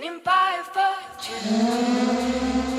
standing by for you.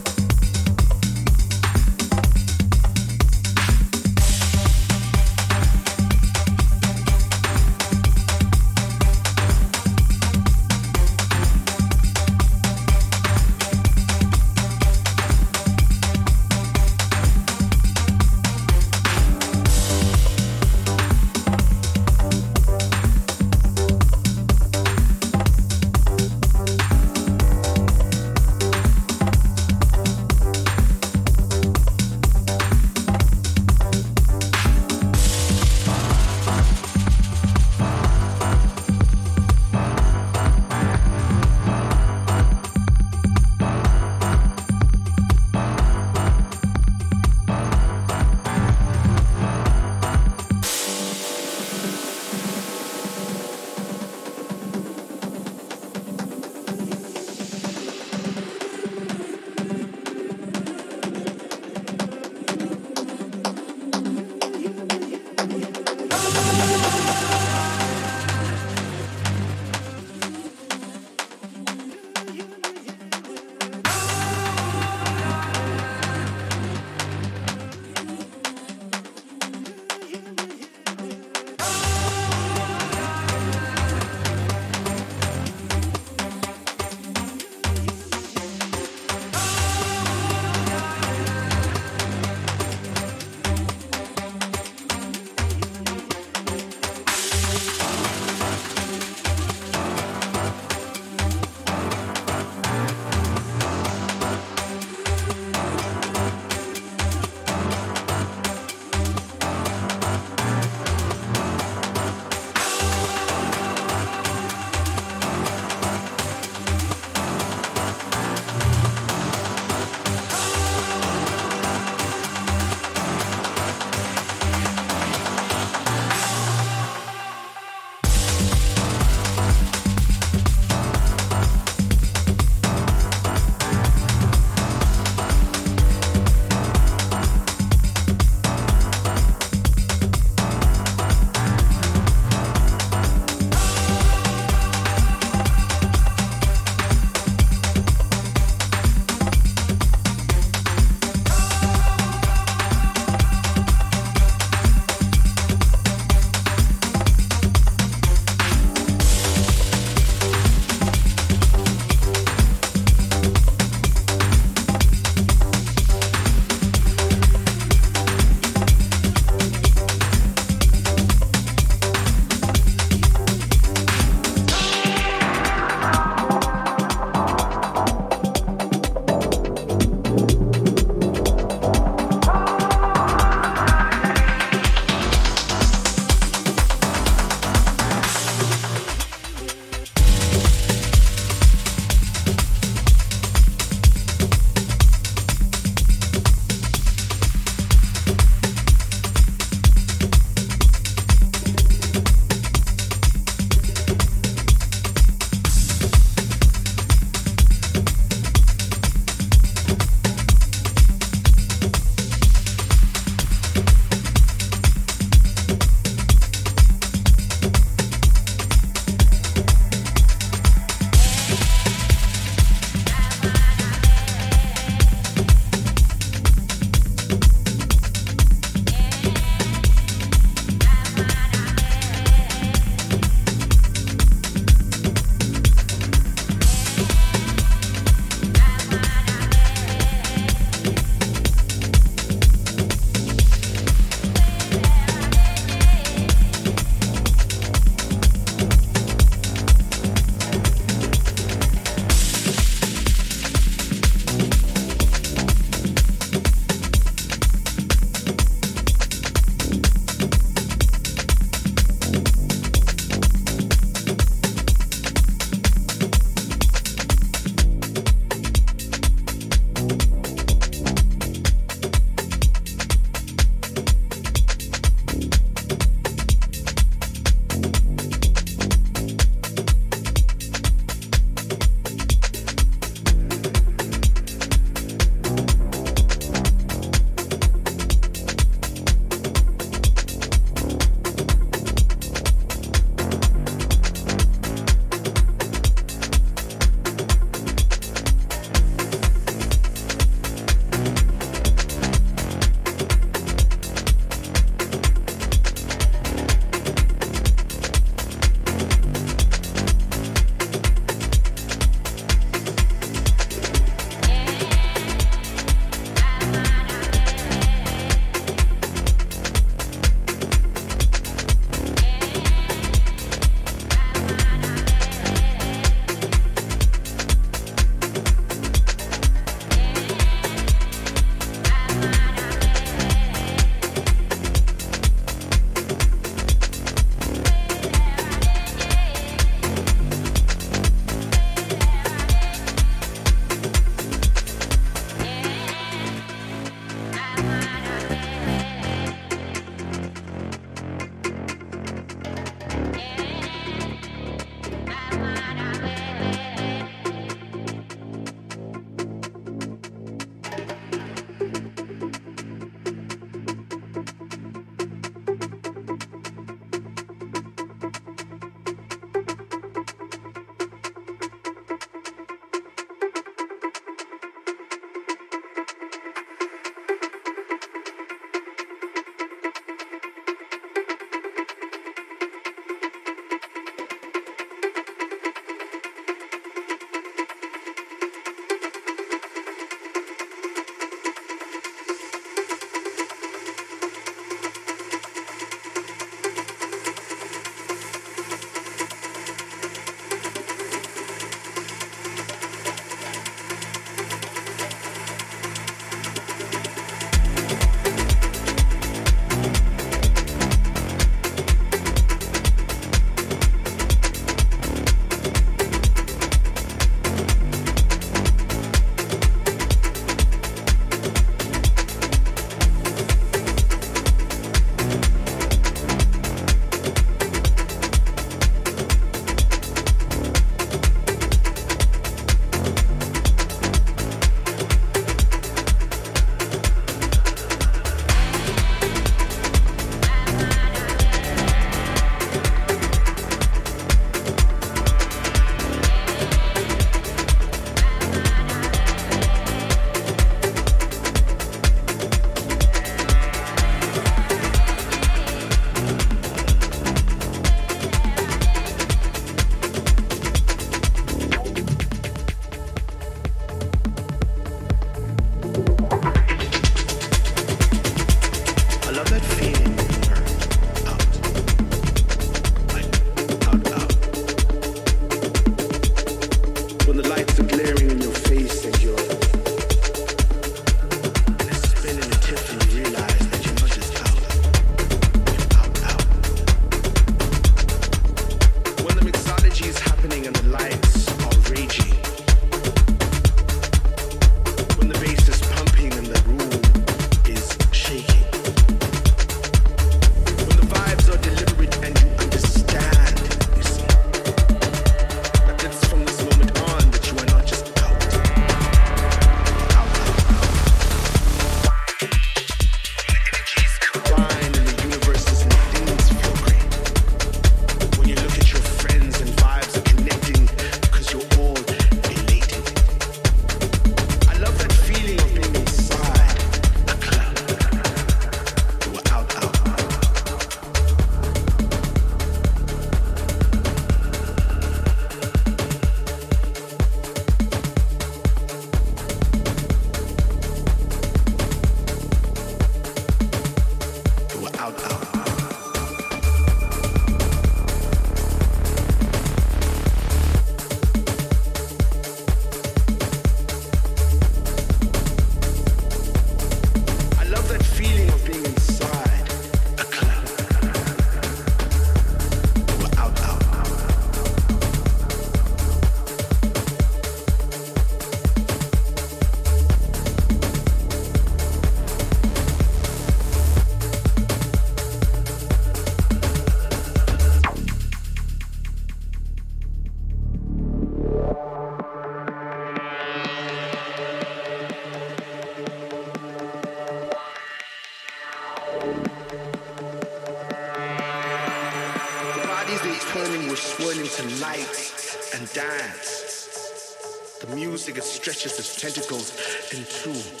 Stretches its tentacles into the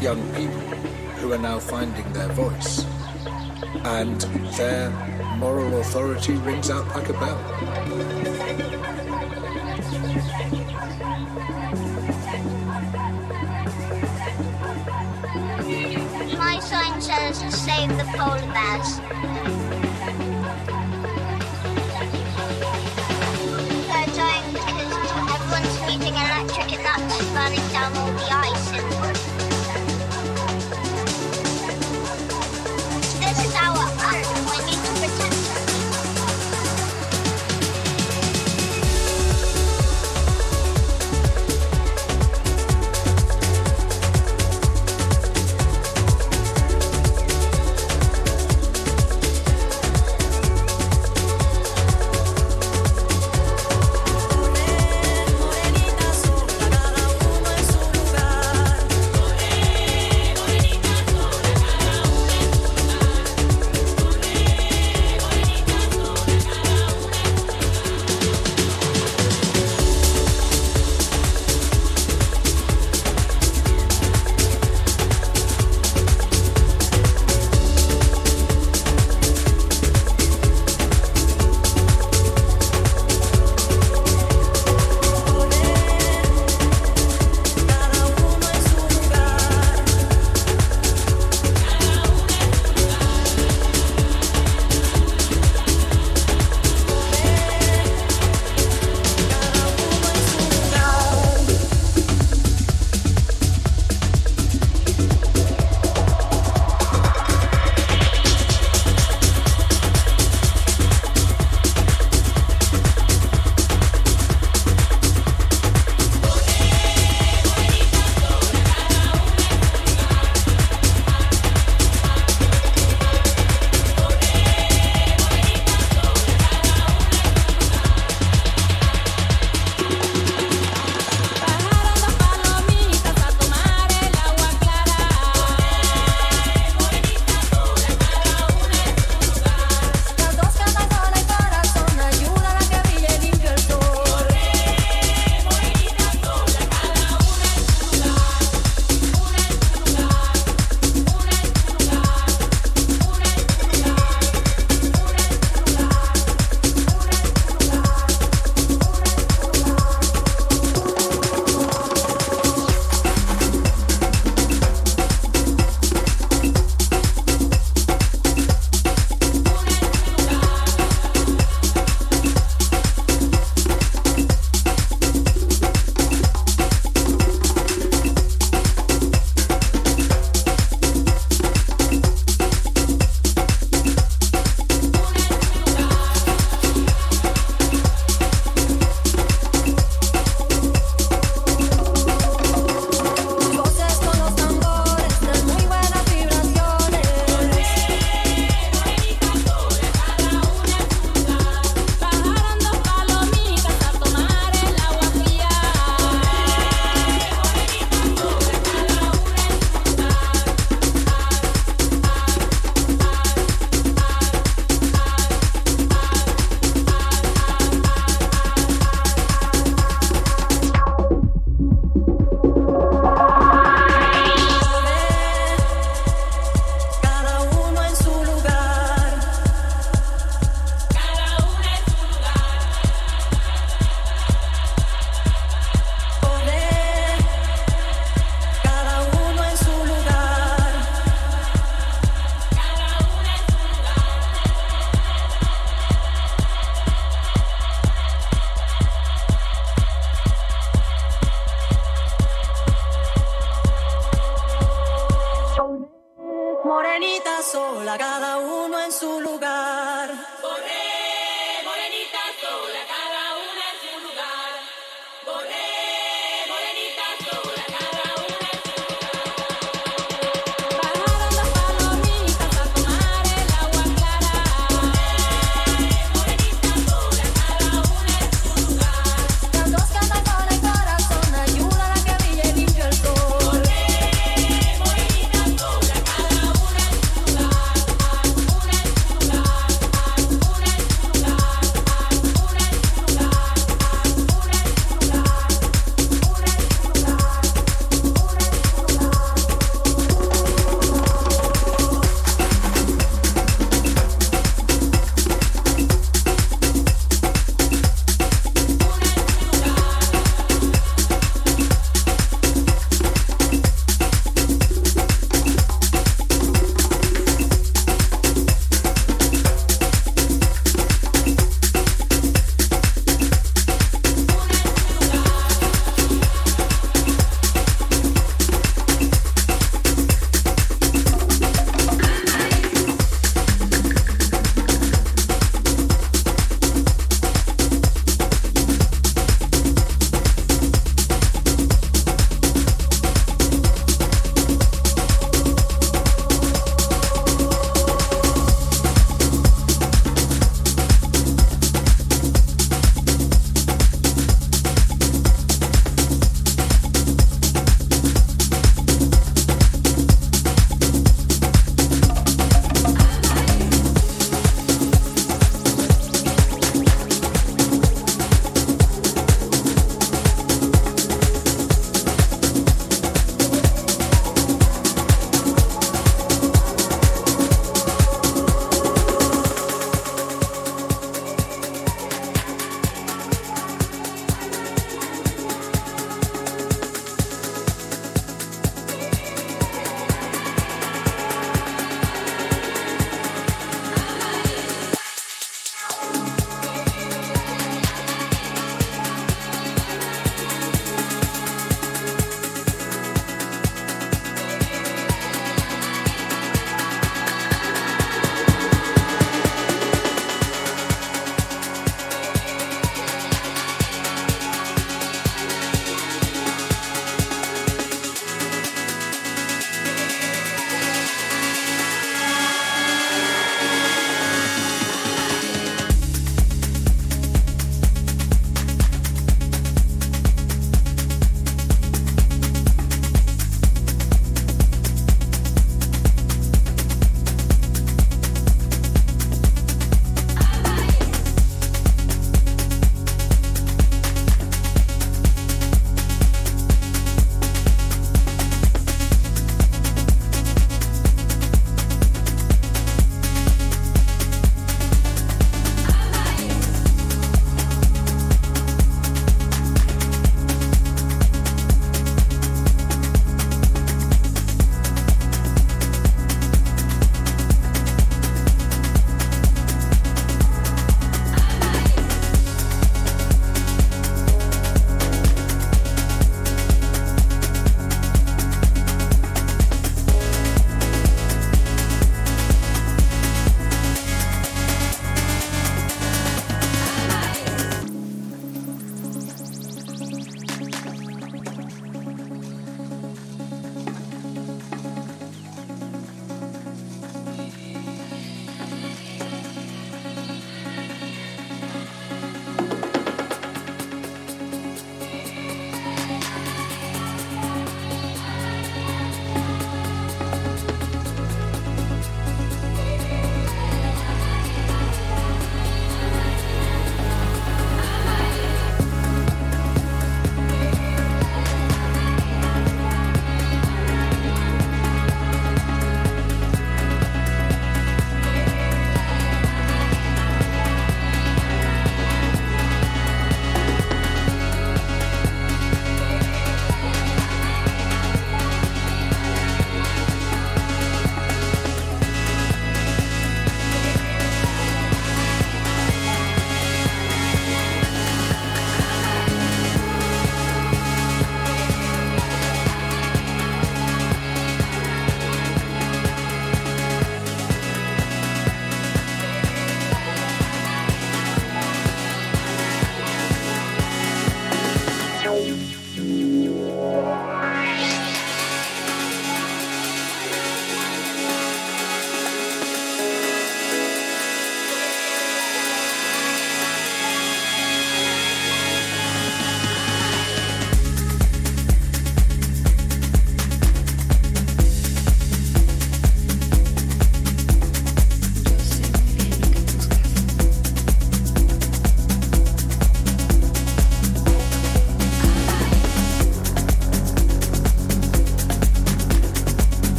young people who are now finding their voice. And their moral authority rings out like a bell. My sign says save the polar bears.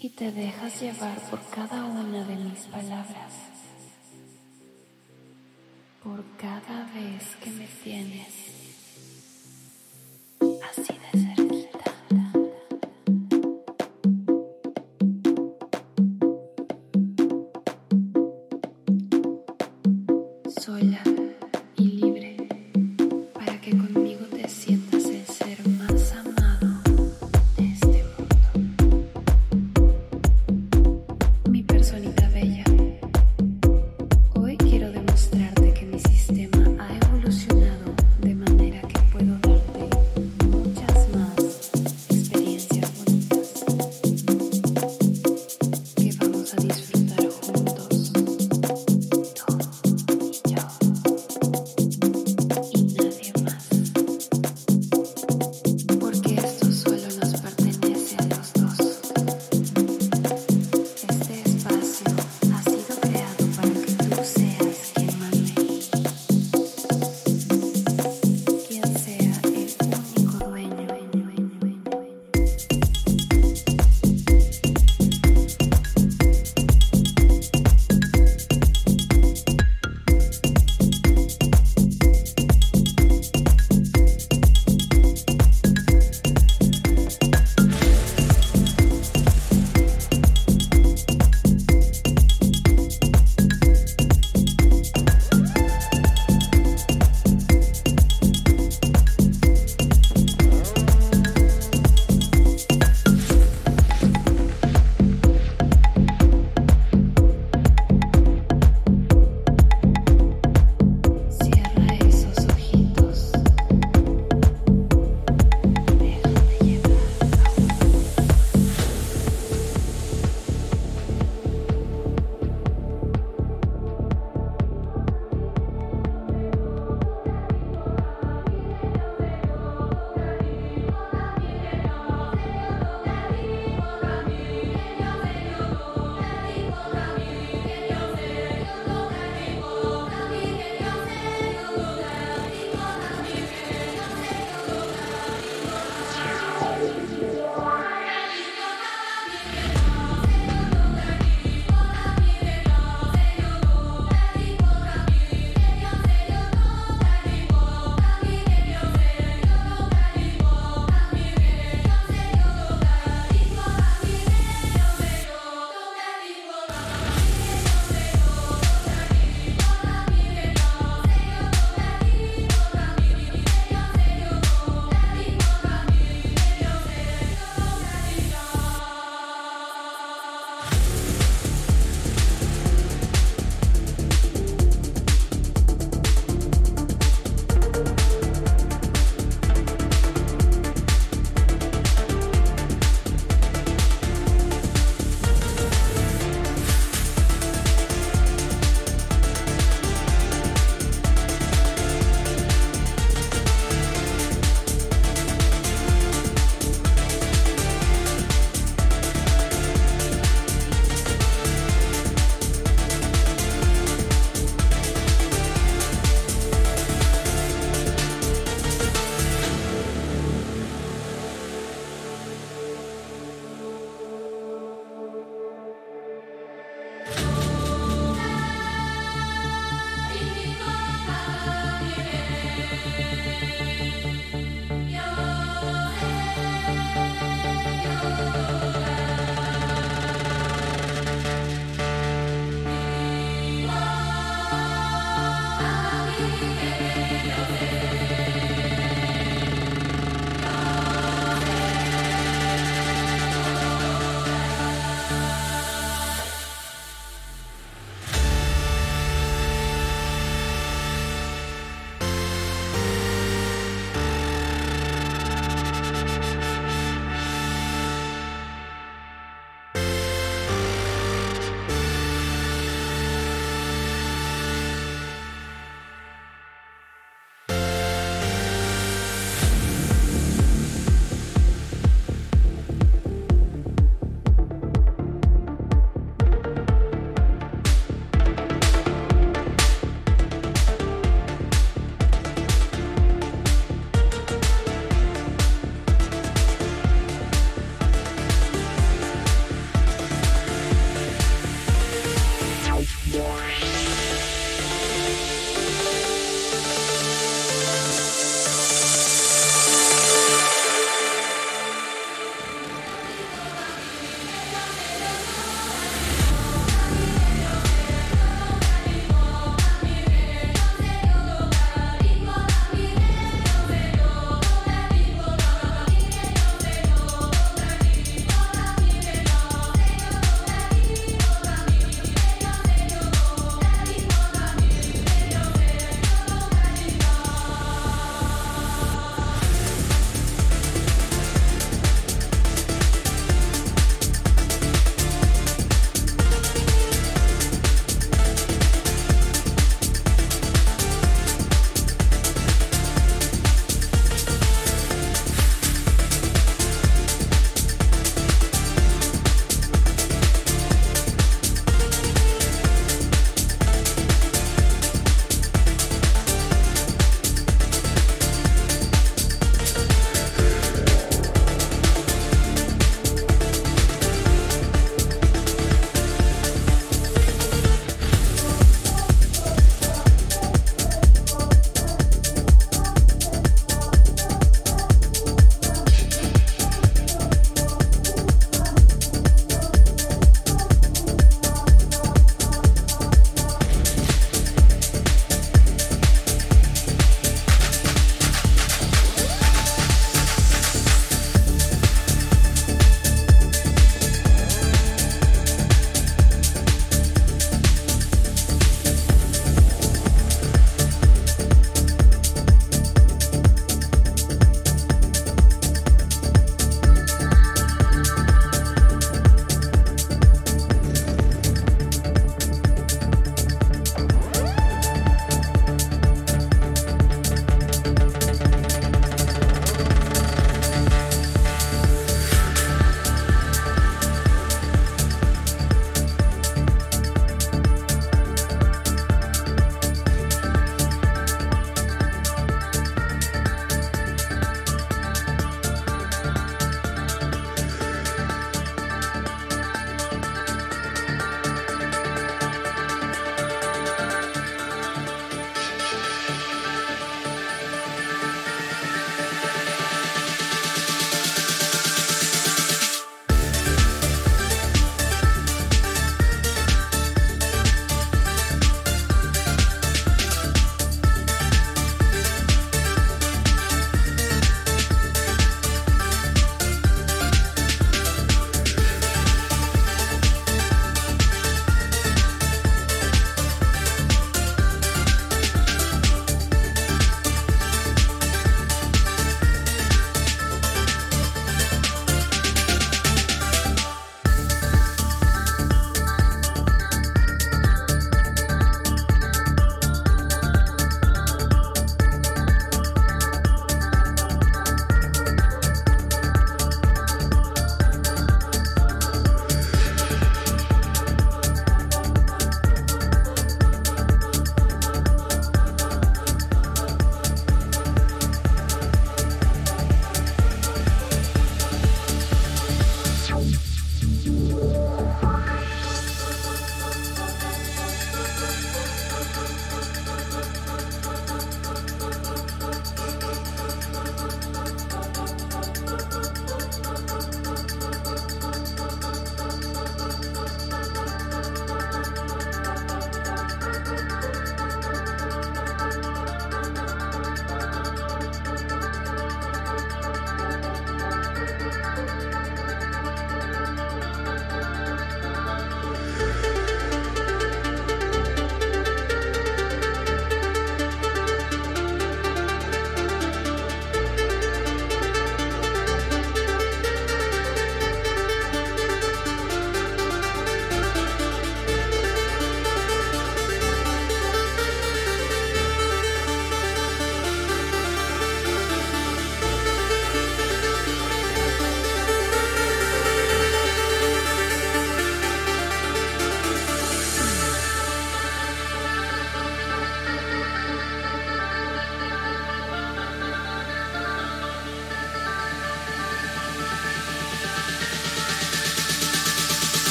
y te dejas llevar por cada una de mis palabras, por cada vez que me tienes.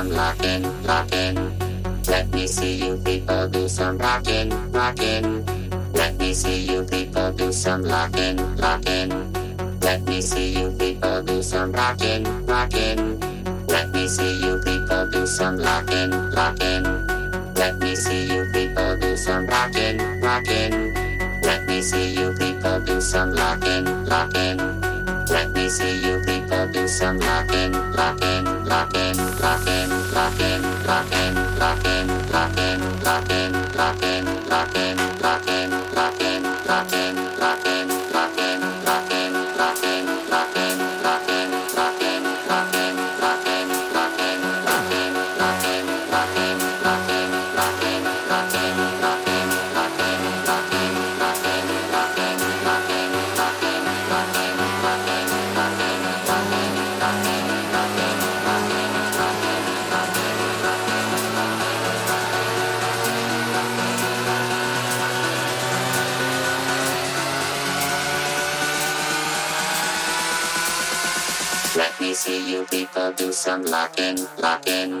Some locking, locking. Let me see you people do some rocking, rocking. Let me see you people do some locking, locking. Let me see you people do some rocking, rocking. Let me see you people do some locking, locking. Let me see you people do some rocking, rocking. Let me see you people do some locking, locking. Let me see you people do some locking, locking, locking, do some locking, locking.